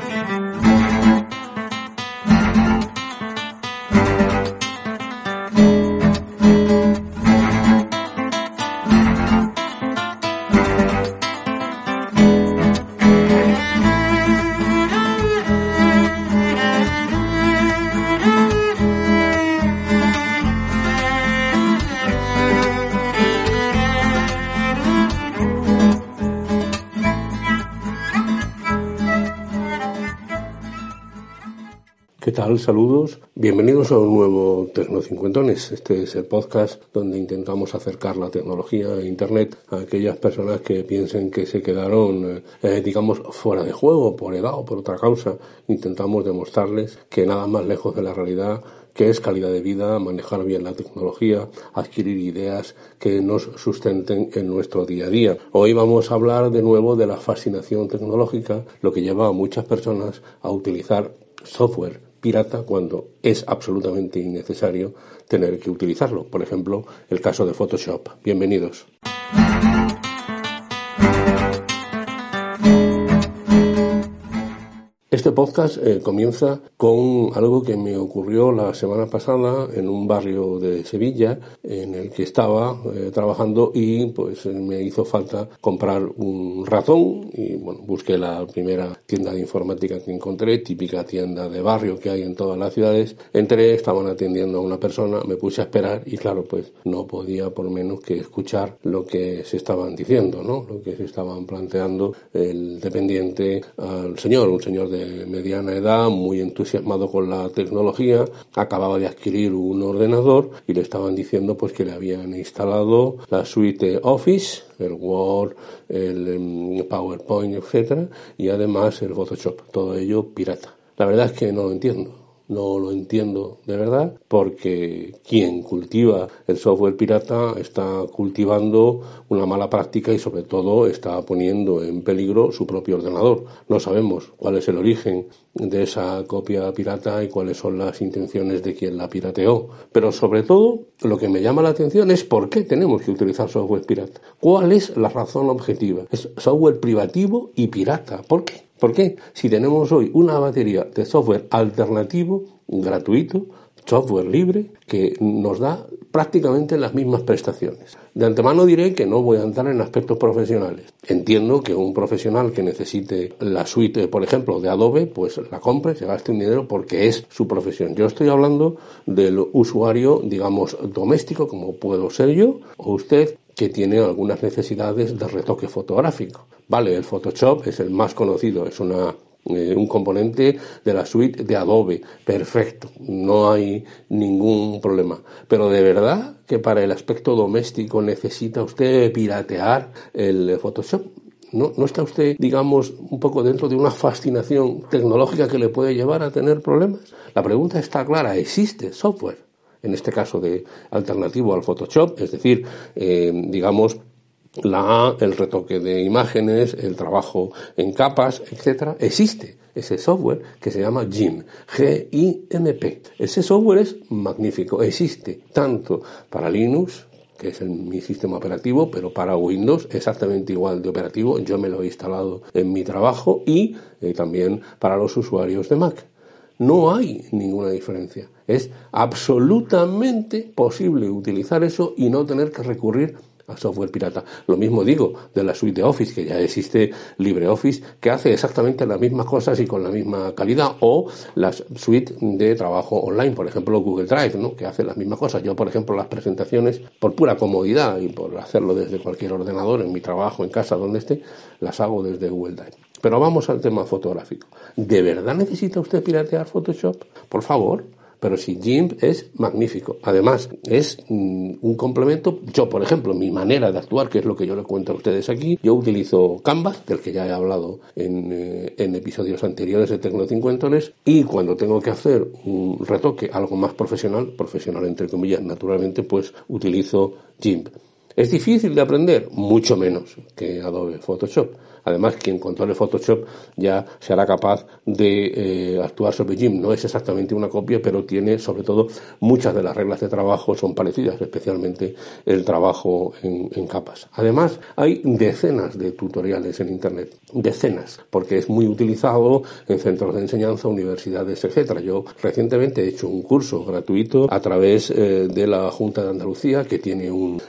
Thank you. ¿Qué tal? Saludos. Bienvenidos a un nuevo Tecnocincuentones. Este es el podcast donde intentamos acercar la tecnología e Internet a aquellas personas que piensen que se quedaron, eh, digamos, fuera de juego por edad o por otra causa. Intentamos demostrarles que nada más lejos de la realidad que es calidad de vida, manejar bien la tecnología, adquirir ideas que nos sustenten en nuestro día a día. Hoy vamos a hablar de nuevo de la fascinación tecnológica, lo que lleva a muchas personas a utilizar software pirata cuando es absolutamente innecesario tener que utilizarlo. Por ejemplo, el caso de Photoshop. Bienvenidos. Este podcast eh, comienza con algo que me ocurrió la semana pasada en un barrio de Sevilla en el que estaba eh, trabajando y pues me hizo falta comprar un ratón y bueno, busqué la primera tienda de informática que encontré, típica tienda de barrio que hay en todas las ciudades. Entré, estaban atendiendo a una persona, me puse a esperar y claro, pues no podía por menos que escuchar lo que se estaban diciendo, ¿no? Lo que se estaban planteando el dependiente al señor, un señor de mediana edad, muy entusiasmado con la tecnología, acababa de adquirir un ordenador y le estaban diciendo pues que le habían instalado la suite Office, el Word, el em, PowerPoint, etcétera, y además el Photoshop, todo ello pirata. La verdad es que no lo entiendo no lo entiendo de verdad, porque quien cultiva el software pirata está cultivando una mala práctica y sobre todo está poniendo en peligro su propio ordenador. No sabemos cuál es el origen de esa copia pirata y cuáles son las intenciones de quien la pirateó. Pero sobre todo, lo que me llama la atención es por qué tenemos que utilizar software pirata. ¿Cuál es la razón objetiva? Es software privativo y pirata. ¿Por qué? ¿Por qué? Si tenemos hoy una batería de software alternativo, gratuito, software libre, que nos da prácticamente las mismas prestaciones. De antemano diré que no voy a entrar en aspectos profesionales. Entiendo que un profesional que necesite la suite, por ejemplo, de Adobe, pues la compre, se gaste un dinero porque es su profesión. Yo estoy hablando del usuario, digamos, doméstico, como puedo ser yo, o usted que tiene algunas necesidades de retoque fotográfico. Vale, el Photoshop es el más conocido, es una eh, un componente de la suite de Adobe. Perfecto, no hay ningún problema. Pero de verdad que para el aspecto doméstico necesita usted piratear el Photoshop. ¿No, ¿No está usted, digamos, un poco dentro de una fascinación tecnológica que le puede llevar a tener problemas? La pregunta está clara, ¿existe software? En este caso de alternativo al Photoshop, es decir, eh, digamos, la el retoque de imágenes, el trabajo en capas, etcétera, existe ese software que se llama GIMP. Ese software es magnífico, existe tanto para Linux, que es mi sistema operativo, pero para Windows exactamente igual de operativo. Yo me lo he instalado en mi trabajo y eh, también para los usuarios de Mac. No hay ninguna diferencia. Es absolutamente posible utilizar eso y no tener que recurrir a software pirata. Lo mismo digo de la suite de Office, que ya existe LibreOffice, que hace exactamente las mismas cosas y con la misma calidad, o la suite de trabajo online, por ejemplo Google Drive, ¿no? que hace las mismas cosas. Yo, por ejemplo, las presentaciones, por pura comodidad y por hacerlo desde cualquier ordenador, en mi trabajo, en casa, donde esté, las hago desde Google Drive. Pero vamos al tema fotográfico. ¿De verdad necesita usted piratear Photoshop? Por favor, pero sí, GIMP es magnífico. Además, es mm, un complemento. Yo, por ejemplo, mi manera de actuar, que es lo que yo le cuento a ustedes aquí, yo utilizo Canvas, del que ya he hablado en, eh, en episodios anteriores de Tecnocincuentones, y cuando tengo que hacer un retoque algo más profesional, profesional entre comillas, naturalmente, pues utilizo GIMP. ¿Es difícil de aprender? Mucho menos que Adobe Photoshop. Además, quien controle Photoshop ya será capaz de eh, actuar sobre GIMP. No es exactamente una copia, pero tiene sobre todo muchas de las reglas de trabajo son parecidas, especialmente el trabajo en, capas. Además, hay decenas de tutoriales en Internet, decenas, porque es muy utilizado en centros de enseñanza, universidades, etcétera. Yo recientemente he hecho un curso gratuito a través eh, de la Junta de Andalucía, que tiene un,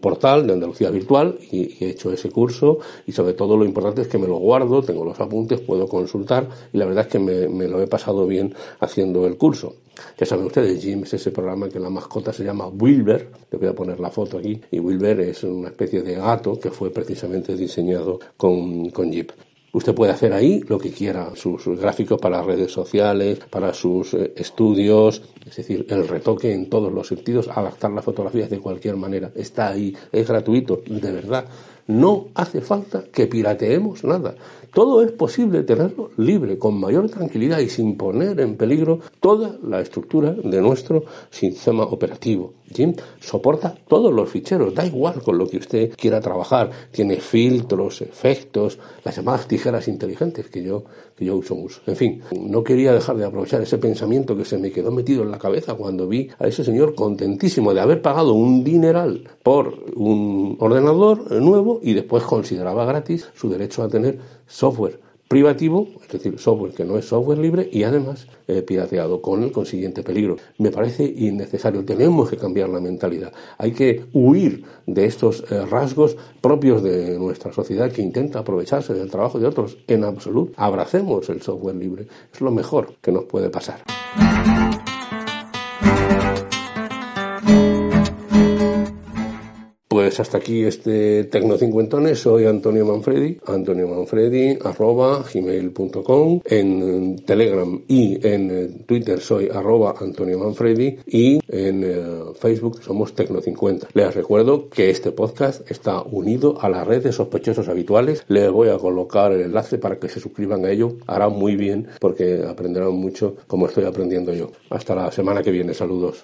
portal de Andalucía virtual, y, y he hecho ese curso y sobre todo lo importante es que me lo guardo, tengo los apuntes, puedo consultar y la verdad es que me, me lo he pasado bien haciendo el curso. Ya saben ustedes, Jim es ese programa que la mascota se llama Wilber, le voy a poner la foto aquí, y Wilber es una especie de gato que fue precisamente diseñado con, con Jeep. Usted puede hacer ahí lo que quiera, sus, gráficos para redes sociales, para sus eh, estudios, es decir, el retoque en todos los sentidos, adaptar las fotografías de cualquier manera. Está ahí, es gratuito, de verdad. No hace falta que pirateemos nada. Todo es posible tenerlo libre, con mayor tranquilidad y sin poner en peligro toda la estructura de nuestro sistema operativo. Jim soporta todos los ficheros, da igual con lo que usted quiera trabajar. Tiene filtros, efectos, las llamadas tijeras inteligentes que yo, que yo uso mucho. En fin, no quería dejar de aprovechar ese pensamiento que se me quedó metido en la cabeza cuando vi a ese señor contentísimo de haber pagado un dineral por un ordenador nuevo y después consideraba gratis su derecho a tener software privativo, es decir, software que no es software libre y además eh, pirateado con el consiguiente peligro. Me parece innecesario, tenemos que cambiar la mentalidad. Hay que huir de estos eh, rasgos propios de nuestra sociedad que intenta aprovecharse del trabajo de otros. En absoluto, abracemos el software libre. Es lo mejor que nos puede pasar. Pues hasta aquí este Tecnocincuentones. Soy Antonio Manfredi, Antonio Manfredi, arroba gmail.com. En Telegram y en Twitter soy arroba Antonio Manfredi y en uh, Facebook somos Tecno50. Les recuerdo que este podcast está unido a la red de sospechosos habituales. Les voy a colocar el enlace para que se suscriban a ello. Hará muy bien porque aprenderán mucho como estoy aprendiendo yo. Hasta la semana que viene. Saludos.